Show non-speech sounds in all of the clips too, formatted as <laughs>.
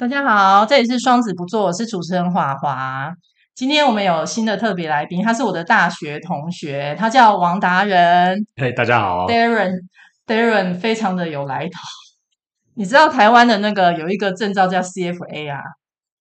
大家好，这里是双子不做，我是主持人华华。今天我们有新的特别来宾，他是我的大学同学，他叫王达人。嘿，大家好，Darren，Darren 非常的有来头。你知道台湾的那个有一个证照叫 CFA 啊？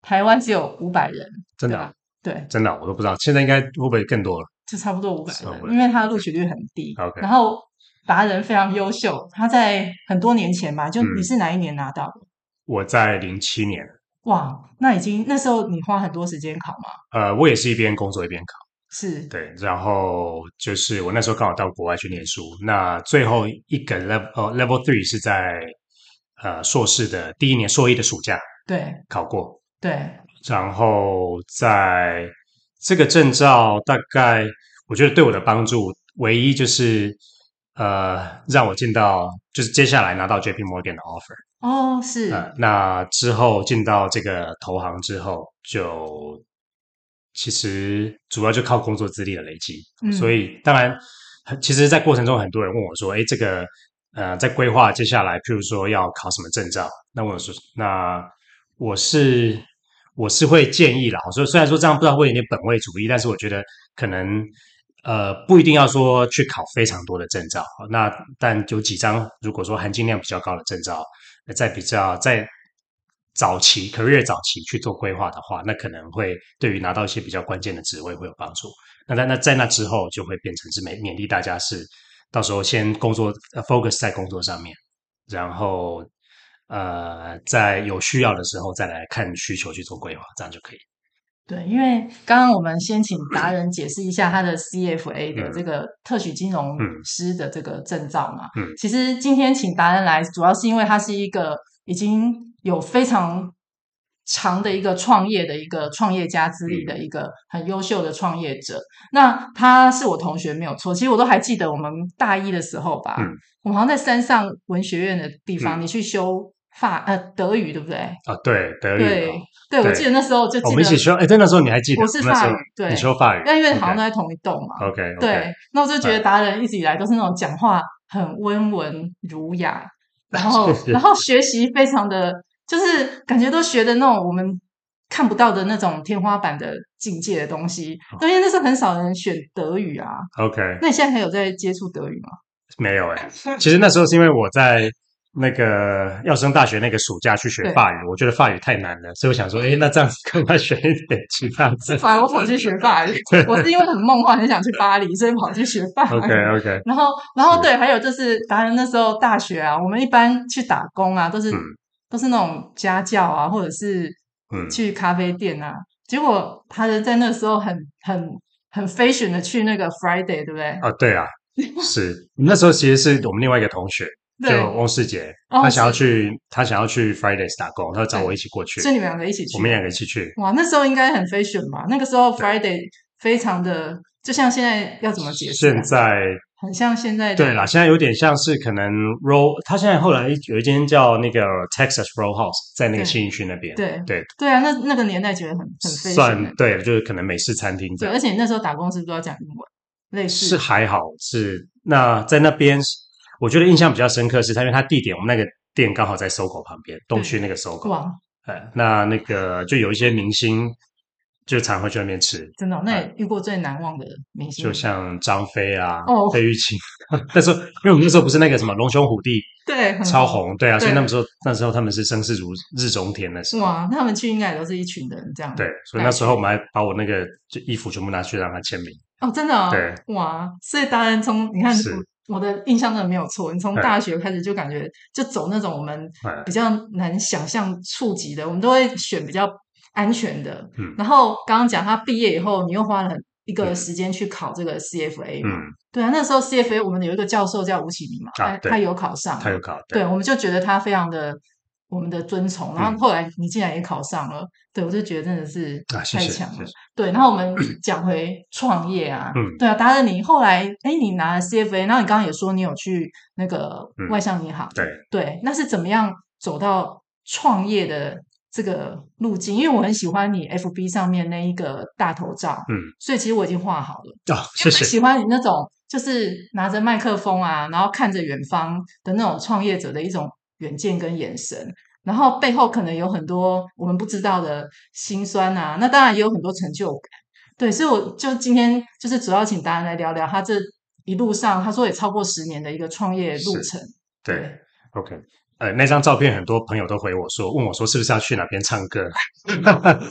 台湾只有五百人，真的啊？对，真的，我都不知道。现在应该会不会更多了？就差不多五百人，因为他的录取率很低。OK，然后达人非常优秀，他在很多年前吧，就你是哪一年拿到的？嗯我在零七年，哇，那已经那时候你花很多时间考吗？呃，我也是一边工作一边考，是。对，然后就是我那时候刚好到国外去念书，那最后一个 level 呃 level three 是在呃硕士的第一年硕一的暑假，对，考过，对，然后在这个证照大概我觉得对我的帮助唯一就是呃让我进到就是接下来拿到 JP Morgan 的 offer。哦，是。呃，那之后进到这个投行之后，就其实主要就靠工作资历的累积。嗯，所以当然，其实，在过程中很多人问我说：“哎，这个呃，在规划接下来，譬如说要考什么证照？”那我说：“那我是我是会建议啦。所以虽然说这样不知道会有点本位主义，但是我觉得可能。”呃，不一定要说去考非常多的证照，那但有几张，如果说含金量比较高的证照，在比较在早期 career 早期去做规划的话，那可能会对于拿到一些比较关键的职位会有帮助。那在那在那之后，就会变成是勉勉励大家是到时候先工作呃 focus 在工作上面，然后呃，在有需要的时候再来看需求去做规划，这样就可以。对，因为刚刚我们先请达人解释一下他的 CFA 的这个特许金融师的这个证照嘛。嗯，其实今天请达人来，主要是因为他是一个已经有非常长的一个创业的一个创业家资历的一个很优秀的创业者。那他是我同学没有错，其实我都还记得我们大一的时候吧，嗯，我们好像在山上文学院的地方，你去修。法呃德语对不对？啊对德语对对，我记得那时候就我们一起修哎，对那时候你还记得？我是法语，对，你修法语，但因为好像都在同一栋嘛。OK，对，那我就觉得达人一直以来都是那种讲话很温文儒雅，然后 <laughs> 然后学习非常的就是感觉都学的那种我们看不到的那种天花板的境界的东西。因为那时候很少人选德语啊。OK，那你现在还有在接触德语吗？没有哎，其实那时候是因为我在。那个要升大学那个暑假去学法语，我觉得法语太难了，所以我想说，哎，那这样子 <laughs> 赶快学一点其他字。<laughs> 反而我跑去学法语，我是因为很梦幻，很想去巴黎，所以跑去学法语。OK OK。然后，然后对，还有就是达人那时候大学啊，我们一般去打工啊，都是、嗯、都是那种家教啊，或者是去咖啡店啊。嗯、结果他人在那时候很很很 fashion 的去那个 Friday，对不对？啊，对啊，是那时候其实是我们另外一个同学。就翁世杰，他想要去，他想要去 Fridays 打工，他就找我一起过去。是你们两个一起去？我们两个一起去。哇，那时候应该很 fashion 吧？那个时候 Friday 非常的，就像现在要怎么解释？现在很像现在。对啦，现在有点像是可能 roll，他现在后来有一间叫那个 Texas Roll House，在那个信义区那边。对对对啊，那那个年代觉得很很 fashion。算对，就是可能美式餐厅。对，而且那时候打工是不是都要讲英文？类似是还好，是那在那边。我觉得印象比较深刻是他，因为他地点，我们那个店刚好在 SOGO 旁边，东区那个 SOGO。哇！哎，那那个就有一些明星就常会去那边吃。真的、哦？那也遇过最难忘的明星？就像张飞啊，哦，费玉清。<laughs> 但是因为我们那时候不是那个什么龙兄虎弟，对，超红，对啊，对，所以那时候那时候他们是声势如日中天的时候。哇！那他们去应该也都是一群人这样。对，所以那时候我们还把我那个就衣服全部拿去让他签名。哦，真的、哦？对。哇！所以达人从你看。是我的印象真的没有错，你从大学开始就感觉就走那种我们比较难想象触及的，我们都会选比较安全的。嗯，然后刚刚讲他毕业以后，你又花了一个时间去考这个 CFA 嘛。嗯，对啊，那时候 CFA 我们有一个教授叫吴启明嘛，他他有考上，他有考，对，我们就觉得他非常的。我们的尊崇，然后后来你竟然也考上了，嗯、对我就觉得真的是太强了。啊、谢谢谢谢对，然后我们讲回创业啊，嗯，对啊，达人你后来，哎，你拿了 CFA，然后你刚刚也说你有去那个外向银行，嗯、对对，那是怎么样走到创业的这个路径？因为我很喜欢你 FB 上面那一个大头照，嗯，所以其实我已经画好了。哦，谢谢。喜欢你那种就是拿着麦克风啊，然后看着远方的那种创业者的一种。远见跟眼神，然后背后可能有很多我们不知道的辛酸啊，那当然也有很多成就感。对，所以我就今天就是主要请达人来聊聊他这一路上，他说也超过十年的一个创业路程。对，对，OK，呃，那张照片很多朋友都回我说，问我说是不是要去哪边唱歌？<laughs>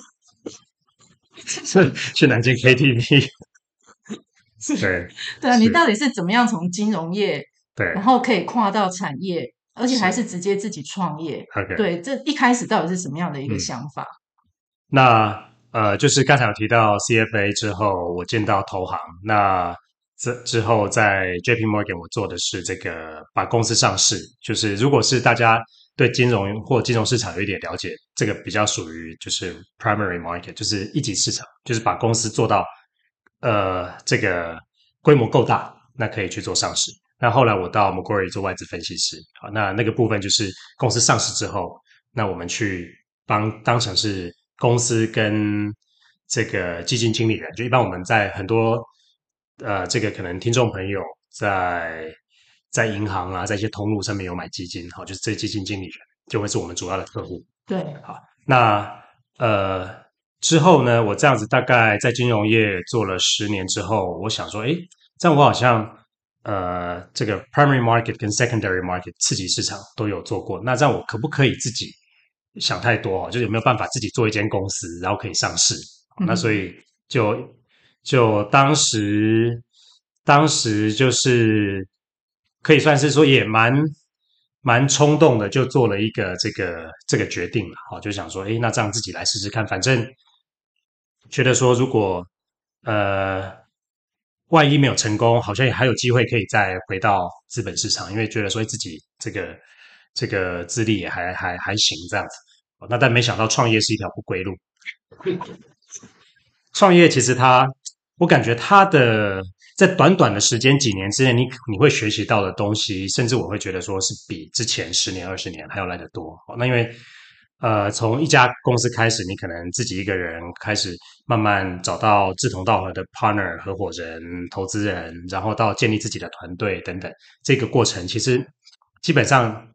是去南京 KTV。<laughs> 对，对啊，你到底是怎么样从金融业，对，然后可以跨到产业，而且还是直接自己创业？OK，对，这一开始到底是什么样的一个想法？嗯、那呃，就是刚才有提到 CFA 之后，我见到投行，那之之后在 JP Morgan 我做的是这个把公司上市，就是如果是大家对金融或金融市场有一点了解，这个比较属于就是 Primary Market，就是一级市场，就是把公司做到。呃，这个规模够大，那可以去做上市。那后来我到 Macquarie 做外资分析师，好，那那个部分就是公司上市之后，那我们去帮当成是公司跟这个基金经理人，就一般我们在很多呃，这个可能听众朋友在在银行啊，在一些通路上面有买基金，好，就是这基金经理人就会是我们主要的客户。对，好，那呃。之后呢，我这样子大概在金融业做了十年之后，我想说，哎，这样我好像呃，这个 primary market 跟 secondary market 次级市场都有做过。那这样我可不可以自己想太多啊？就是有没有办法自己做一间公司，然后可以上市？嗯、那所以就就当时当时就是可以算是说也蛮蛮冲动的，就做了一个这个这个决定了。好，就想说，诶，那这样自己来试试看，反正。觉得说，如果呃，万一没有成功，好像也还有机会可以再回到资本市场，因为觉得说自己这个这个资历也还还还行这样子。那但没想到创业是一条不归路。创业其实它，我感觉它的在短短的时间几年之内，你你会学习到的东西，甚至我会觉得说是比之前十年二十年还要来得多。那因为。呃，从一家公司开始，你可能自己一个人开始慢慢找到志同道合的 partner 合伙人、投资人，然后到建立自己的团队等等，这个过程其实基本上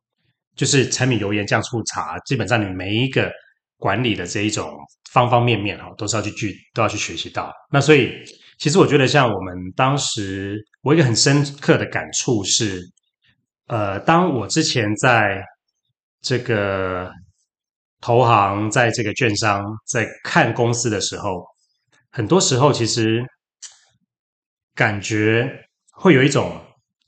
就是柴米油盐酱醋茶，基本上你每一个管理的这一种方方面面哈，都是要去去都要去学习到。那所以，其实我觉得像我们当时，我一个很深刻的感触是，呃，当我之前在这个。投行在这个券商在看公司的时候，很多时候其实感觉会有一种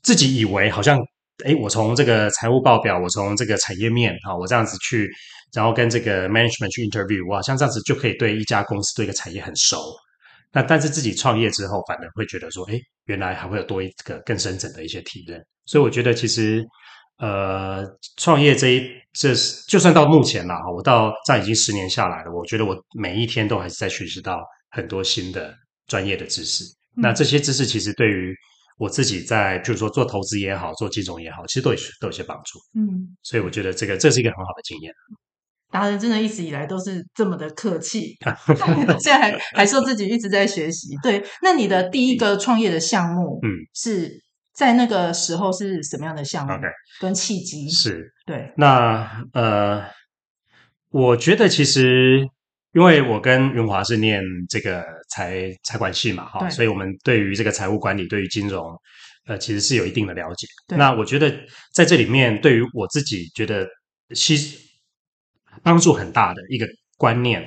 自己以为好像，哎，我从这个财务报表，我从这个产业面啊，我这样子去，然后跟这个 management 去 interview，哇，像这样子就可以对一家公司对一个产业很熟。那但是自己创业之后，反而会觉得说，哎，原来还会有多一个更深层的一些体验。所以我觉得其实。呃，创业这一这是就算到目前了哈，我到这样已经十年下来了，我觉得我每一天都还是在学习到很多新的专业的知识。嗯、那这些知识其实对于我自己在，就是说做投资也好，做金融也好，其实都有都有些帮助。嗯，所以我觉得这个这是一个很好的经验。达人真的一直以来都是这么的客气，<laughs> 现在还还说自己一直在学习。对，那你的第一个创业的项目，嗯，是。在那个时候是什么样的项目跟契机是对。那呃，我觉得其实因为我跟云华是念这个财财管系嘛，哈，所以我们对于这个财务管理、对于金融，呃，其实是有一定的了解。那我觉得在这里面，对于我自己觉得其实帮助很大的一个观念。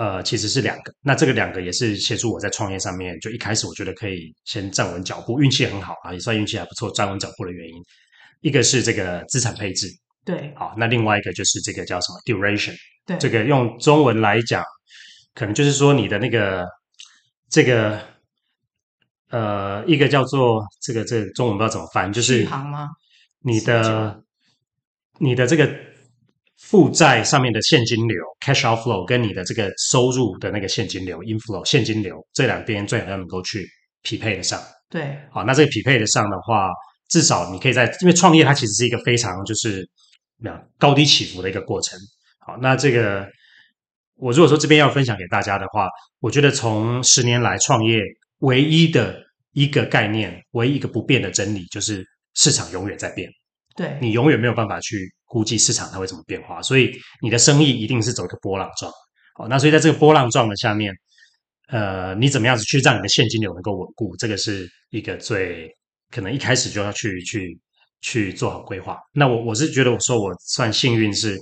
呃，其实是两个，那这个两个也是协助我在创业上面，就一开始我觉得可以先站稳脚步，运气很好啊，也算运气还不错，站稳脚步的原因，一个是这个资产配置，对，好，那另外一个就是这个叫什么 duration，对，这个用中文来讲，可能就是说你的那个这个呃，一个叫做这个这个中文不知道怎么翻，就是续航吗？你的你的这个。负债上面的现金流 （cash outflow） 跟你的这个收入的那个现金流 （inflow） 现金流这两边最好要能够去匹配得上。对，好，那这个匹配得上的话，至少你可以在，因为创业它其实是一个非常就是那高低起伏的一个过程。好，那这个我如果说这边要分享给大家的话，我觉得从十年来创业唯一的一个概念，唯一一个不变的真理就是市场永远在变。对，你永远没有办法去估计市场它会怎么变化，所以你的生意一定是走一个波浪状。好，那所以在这个波浪状的下面，呃，你怎么样子去让你的现金流能够稳固，这个是一个最可能一开始就要去去去做好规划。那我我是觉得我说我算幸运是，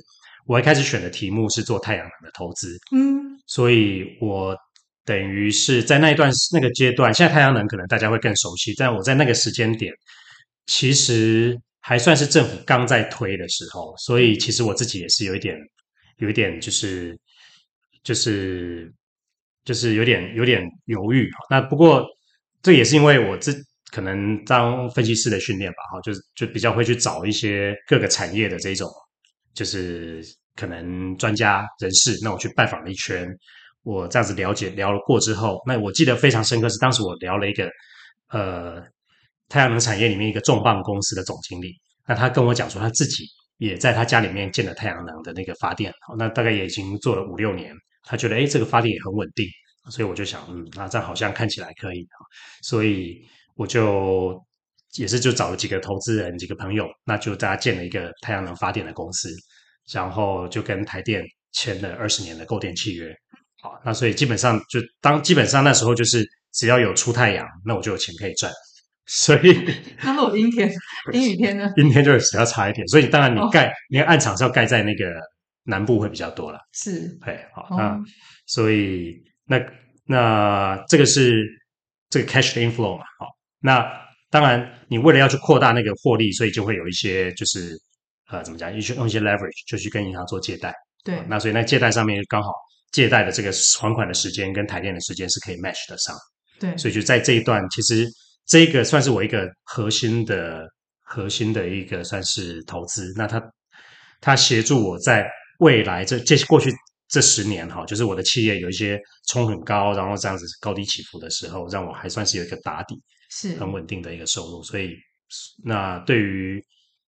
我一开始选的题目是做太阳能的投资，嗯，所以我。等于是在那一段那个阶段，现在太阳能可能大家会更熟悉，但我在那个时间点，其实还算是政府刚在推的时候，所以其实我自己也是有一点，有一点就是就是就是有点有点犹豫。那不过这也是因为我自可能当分析师的训练吧，哈，就是就比较会去找一些各个产业的这种，就是可能专家人士，那我去拜访了一圈。我这样子了解聊了过之后，那我记得非常深刻是当时我聊了一个呃太阳能产业里面一个重磅公司的总经理，那他跟我讲说他自己也在他家里面建了太阳能的那个发电，那大概也已经做了五六年，他觉得诶这个发电也很稳定，所以我就想嗯，那这样好像看起来可以，所以我就也是就找了几个投资人几个朋友，那就大家建了一个太阳能发电的公司，然后就跟台电签了二十年的购电契约。好，那所以基本上就当基本上那时候就是只要有出太阳，那我就有钱可以赚。所以那如果阴天、阴雨天呢？阴天就是要差一点。所以当然你盖，你、哦、案场是要盖在那个南部会比较多了。是，哎，好，那、哦、所以那那这个是这个 cash inflow 嘛？好，那当然你为了要去扩大那个获利，所以就会有一些就是呃怎么讲，一些用一些 leverage 就去跟银行做借贷。对，那所以那借贷上面刚好。借贷的这个还款的时间跟台电的时间是可以 match 得上，对，所以就在这一段，其实这个算是我一个核心的、核心的一个算是投资。那他他协助我在未来这这过去这十年哈，就是我的企业有一些冲很高，然后这样子高低起伏的时候，让我还算是有一个打底，是很稳定的一个收入。所以那对于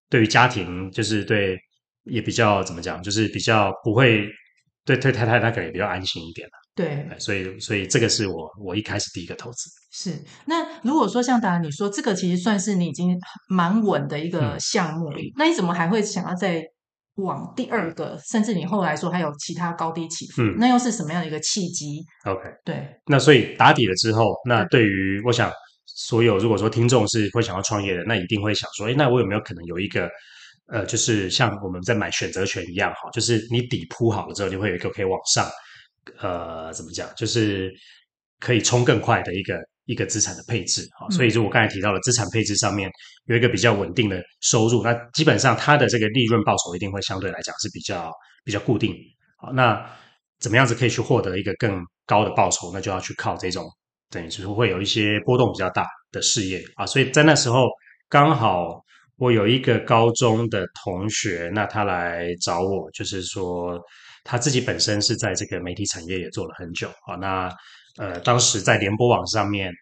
对于家庭，就是对也比较怎么讲，就是比较不会。对，对太太他可能也比较安心一点了。对，所以所以这个是我我一开始第一个投资。是，那如果说像达人你说这个其实算是你已经蛮稳的一个项目，嗯，那你怎么还会想要再往第二个，甚至你后来说还有其他高低起伏，嗯，那又是什么样的一个契机？OK，对，那所以打底了之后，那对于我想所有如果说听众是会想要创业的，那一定会想说，哎，那我有没有可能有一个？呃，就是像我们在买选择权一样，哈，就是你底铺好了之后，你会有一个可以往上，呃，怎么讲，就是可以冲更快的一个一个资产的配置，哈，所以就我刚才提到了资产配置上面有一个比较稳定的收入，那基本上它的这个利润报酬一定会相对来讲是比较比较固定，好，那怎么样子可以去获得一个更高的报酬？那就要去靠这种等于就是会有一些波动比较大的事业啊，所以在那时候刚好。我有一个高中的同学，那他来找我，就是说他自己本身是在这个媒体产业也做了很久啊。那呃，当时在联播网上面，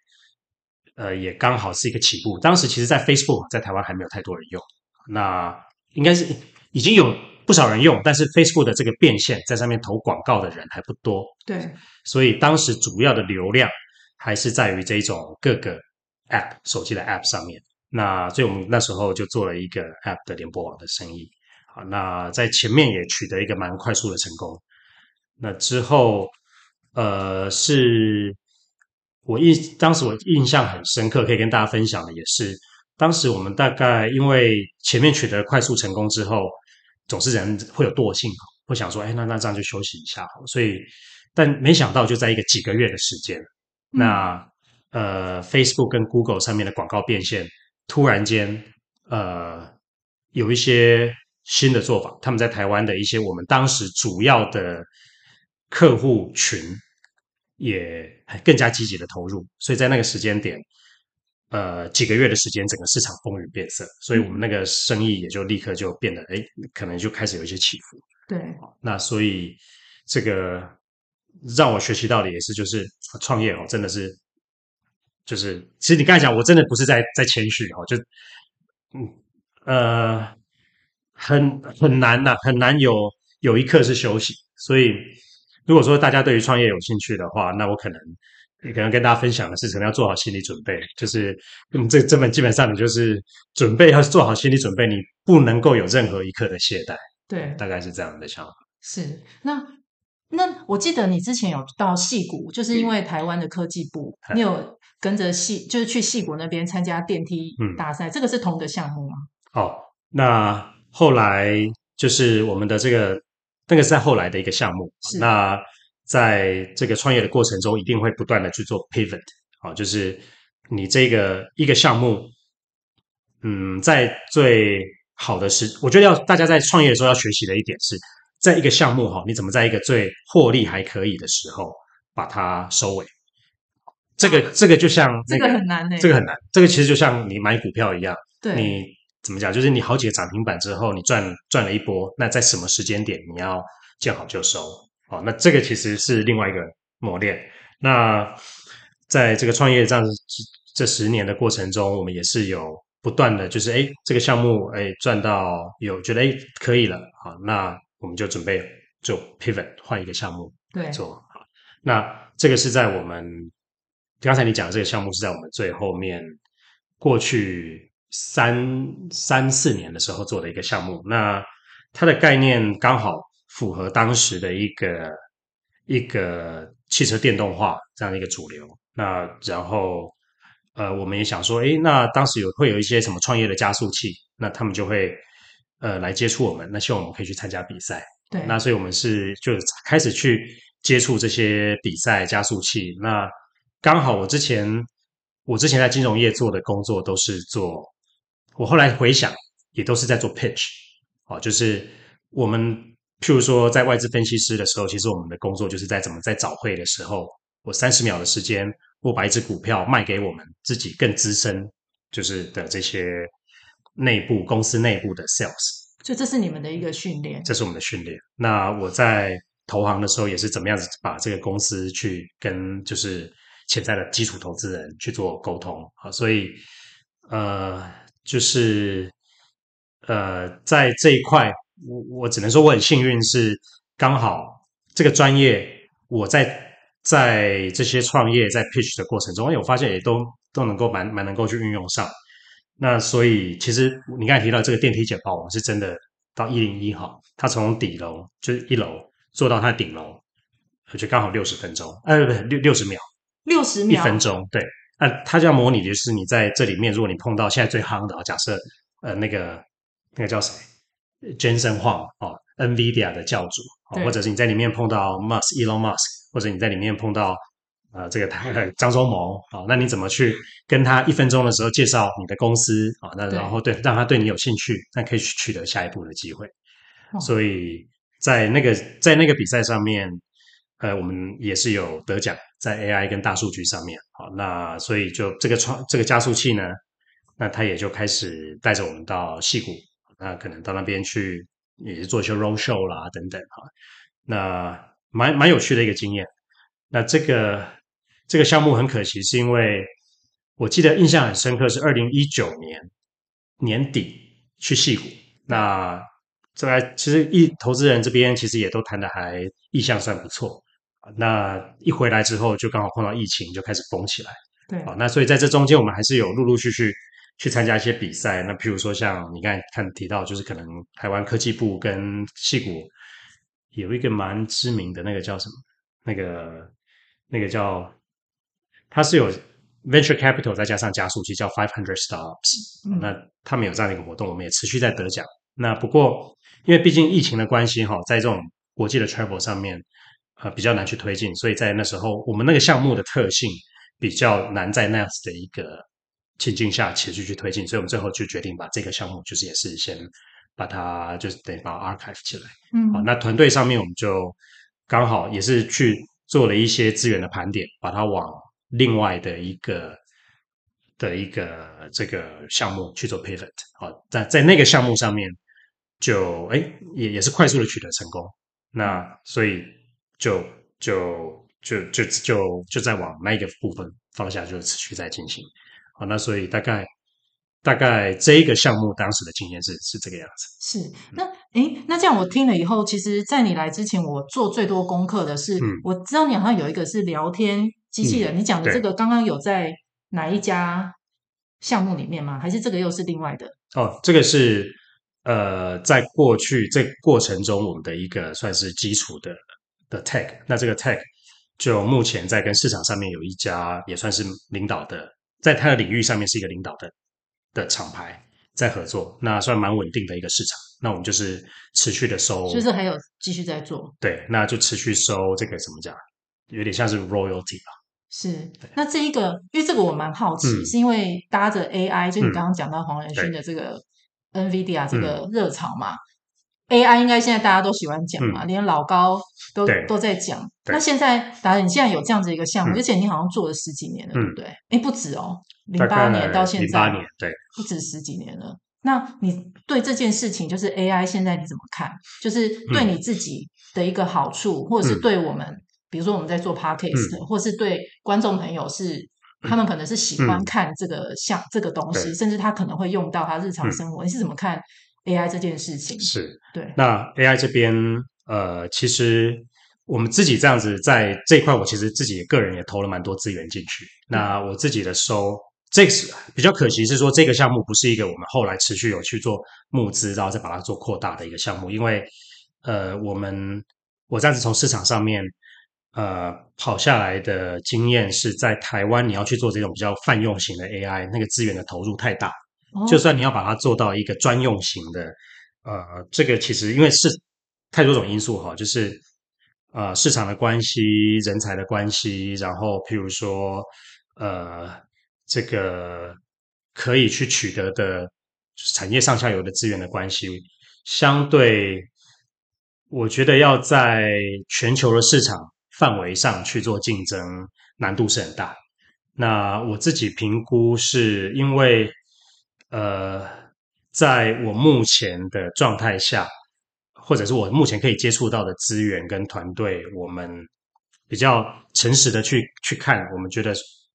呃，也刚好是一个起步。当时其实，在 Facebook 在台湾还没有太多人用，那应该是已经有不少人用，但是 Facebook 的这个变现在上面投广告的人还不多。对，所以当时主要的流量还是在于这种各个 App 手机的 App 上面。那所以我们那时候就做了一个 App 的联播网的生意，好，那在前面也取得一个蛮快速的成功。那之后，呃，是我印当时我印象很深刻，可以跟大家分享的也是，当时我们大概因为前面取得快速成功之后，总是人会有惰性，会想说，哎，那那这样就休息一下好，所以但没想到就在一个几个月的时间，嗯、那呃，Facebook 跟 Google 上面的广告变现。突然间，呃，有一些新的做法。他们在台湾的一些我们当时主要的客户群也更加积极的投入，所以在那个时间点，呃，几个月的时间，整个市场风云变色，所以我们那个生意也就立刻就变得，哎，可能就开始有一些起伏。对，那所以这个让我学习到的也是，就是创业哦，真的是。就是，其实你刚才讲，我真的不是在在谦虚哈，就，嗯，呃，很很难呐、啊，很难有有一刻是休息。所以，如果说大家对于创业有兴趣的话，那我可能，可能跟大家分享的是，可能要做好心理准备，就是嗯，这这本基本上你就是准备要做好心理准备，你不能够有任何一刻的懈怠。对，大概是这样的想法。是那那我记得你之前有到戏谷，就是因为台湾的科技部，嗯、你有跟着戏，就是去戏谷那边参加电梯大赛，嗯、这个是同个项目吗？哦，那后来就是我们的这个那个是在后来的一个项目。是那在这个创业的过程中，一定会不断的去做 pivot，好，就是你这个一个项目，嗯，在最好的时，我觉得要大家在创业的时候要学习的一点是，在一个项目哈，你怎么在一个最获利还可以的时候把它收尾？这个这个就像、那个、这个很难呢、欸，这个很难，这个其实就像你买股票一样，对，你怎么讲？就是你好几个涨停板之后，你赚赚了一波，那在什么时间点你要见好就收？好，那这个其实是另外一个磨练。那在这个创业这样这十年的过程中，我们也是有。不断的就是哎，这个项目哎赚到有觉得哎可以了，好，那我们就准备就 pivot 换一个项目对做好。那这个是在我们刚才你讲的这个项目是在我们最后面过去三三四年的时候做的一个项目。那它的概念刚好符合当时的一个一个汽车电动化这样的一个主流。那然后。呃，我们也想说，诶，那当时有会有一些什么创业的加速器，那他们就会呃来接触我们，那希望我们可以去参加比赛。对，那所以我们是就开始去接触这些比赛加速器。那刚好我之前我之前在金融业做的工作都是做，我后来回想也都是在做 pitch，哦，就是我们譬如说在外资分析师的时候，其实我们的工作就是在怎么在早会的时候，我三十秒的时间。我把一只股票卖给我们自己更资深，就是的这些内部公司内部的 sales，所以这是你们的一个训练。这是我们的训练。那我在投行的时候也是怎么样子把这个公司去跟就是潜在的基础投资人去做沟通啊，所以呃，就是呃，在这一块，我我只能说我很幸运，是刚好这个专业我在。在这些创业在 pitch 的过程中，哎，我发现也都都能够蛮蛮能够去运用上。那所以其实你刚才提到这个电梯简报，我们是真的到一零一号，它从底楼就是一楼坐到它顶楼，而且刚好六十分钟，哎，不对，六六十秒，六十秒，一分钟，对。那它就要模拟的就是你在这里面，如果你碰到现在最夯的，假设呃那个那个叫谁，Jensen Huang 哦，NVIDIA 的教主，哦，或者是你在里面碰到 Musk Elon Musk。或者你在里面碰到，呃，这个他张忠谋啊，那你怎么去跟他一分钟的时候介绍你的公司啊？那然后对，让他对你有兴趣，那可以去取得下一步的机会。哦、所以在那个在那个比赛上面，呃，我们也是有得奖，在 AI 跟大数据上面。好，那所以就这个创这个加速器呢，那他也就开始带着我们到戏谷，那可能到那边去也是做一些 road show 啦等等哈，那。蛮蛮有趣的一个经验。那这个这个项目很可惜，是因为我记得印象很深刻，是二零一九年年底去戏谷。那这来其实一投资人这边其实也都谈的还意向算不错。那一回来之后，就刚好碰到疫情，就开始封起来。对。啊，那所以在这中间，我们还是有陆陆续续去参加一些比赛。那譬如说，像你刚才看提到，就是可能台湾科技部跟戏谷。有一个蛮知名的那个叫什么？那个那个叫，它是有 venture capital 再加上加速器叫 Five Hundred Startups，嗯。那他们有这样的一个活动，我们也持续在得奖。那不过因为毕竟疫情的关系哈，在这种国际的 travel 上面，呃，比较难去推进，所以在那时候我们那个项目的特性比较难在那样子的一个情境下持续去推进，所以我们最后就决定把这个项目就是也是先。把它就是得把它 archive 起来，嗯，好，那团队上面我们就刚好也是去做了一些资源的盘点，把它往另外的一个的一个这个项目去做 pivot，好，在在那个项目上面就哎也也是快速的取得成功，那所以就就就就就就在往那个部分方向就持续在进行，好，那所以大概。大概这一个项目当时的经验是是这个样子。是，那诶，那这样我听了以后，其实，在你来之前，我做最多功课的是，嗯、我知道你好像有一个是聊天机器人，嗯、你讲的这个刚刚有在哪一家项目里面吗？还是这个又是另外的？哦，这个是呃，在过去这过程中，我们的一个算是基础的的 tech。那这个 tech 就目前在跟市场上面有一家也算是领导的，在它的领域上面是一个领导的的厂牌在合作，那算蛮稳定的一个市场。那我们就是持续的收，就是还有继续在做。对，那就持续收这个怎么讲，有点像是 royalty 吧。是，那这一个，因为这个我蛮好奇，嗯、是因为搭着 AI，就你刚刚讲到黄仁勋的这个 NVIDIA 这个热潮嘛、嗯、，AI 应该现在大家都喜欢讲嘛，嗯、连老高都都在讲。那现在达人，你现在有这样子一个项目，嗯、而且你好像做了十几年了，对不对？哎，不止哦，零八年到现在，零八年，对，不止十几年了。那你对这件事情，就是 AI 现在你怎么看？就是对你自己的一个好处，嗯、或者是对我们？比如说我们在做 podcast，、嗯、或是对观众朋友是，他们可能是喜欢看这个像、嗯、这个东西，甚至他可能会用到他日常生活。嗯、你是怎么看 AI 这件事情？是对。那 AI 这边，呃，其实我们自己这样子在这一块，我其实自己个人也投了蛮多资源进去。那我自己的收，这个是比较可惜是说，这个项目不是一个我们后来持续有去做募资，然后再把它做扩大的一个项目，因为呃，我们我这样子从市场上面。呃，跑下来的经验是在台湾，你要去做这种比较泛用型的 AI，那个资源的投入太大。哦、就算你要把它做到一个专用型的，呃，这个其实因为是太多种因素哈，就是呃市场的关系、人才的关系，然后譬如说呃这个可以去取得的产业上下游的资源的关系，相对我觉得要在全球的市场。范围上去做竞争难度是很大。那我自己评估是因为，呃，在我目前的状态下，或者是我目前可以接触到的资源跟团队，我们比较诚实的去去看，我们觉得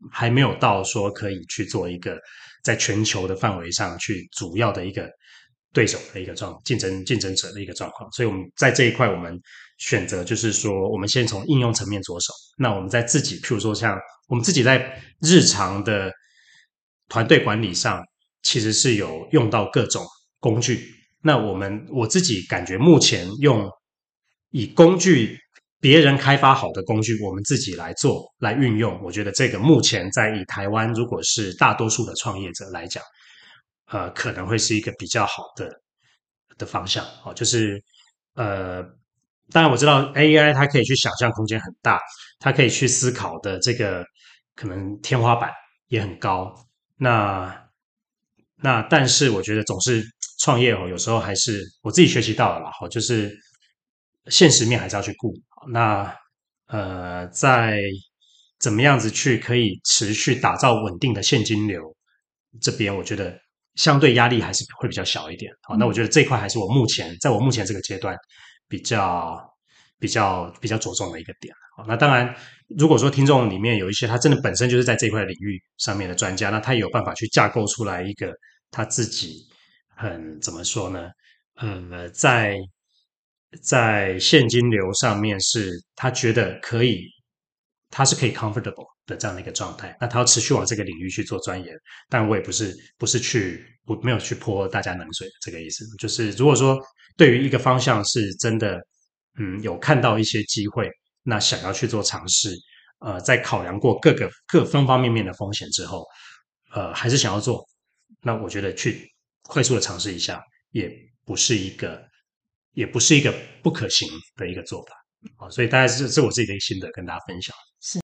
还没有到说可以去做一个在全球的范围上去主要的一个对手的一个状竞争竞争者的一个状况。所以我们在这一块我们。选择就是说，我们先从应用层面着手。那我们在自己，譬如说像我们自己在日常的团队管理上，其实是有用到各种工具。那我们我自己感觉，目前用以工具别人开发好的工具，我们自己来做来运用，我觉得这个目前在以台湾，如果是大多数的创业者来讲，呃，可能会是一个比较好的的方向。哦，就是呃。当然我知道 AI 它可以去想象空间很大，它可以去思考的这个可能天花板也很高。那那但是我觉得总是创业哦，有时候还是我自己学习到了啦，就是现实面还是要去顾。那呃，在怎么样子去可以持续打造稳定的现金流这边，我觉得相对压力还是会比较小一点。好，那我觉得这块还是我目前在我目前这个阶段。比较比较比较着重的一个点。好，那当然，如果说听众里面有一些他真的本身就是在这块领域上面的专家，那他也有办法去架构出来一个他自己很怎么说呢？呃，在在现金流上面是他觉得可以，他是可以 comfortable 的这样的一个状态。那他要持续往这个领域去做钻研，但我也不是不是去不没有去泼大家冷水这个意思，就是如果说。对于一个方向是真的，嗯，有看到一些机会，那想要去做尝试，呃，在考量过各个各方方面面的风险之后，呃，还是想要做，那我觉得去快速的尝试一下，也不是一个，也不是一个不可行的一个做法，啊，所以大概是这是我自己的心得跟大家分享。是。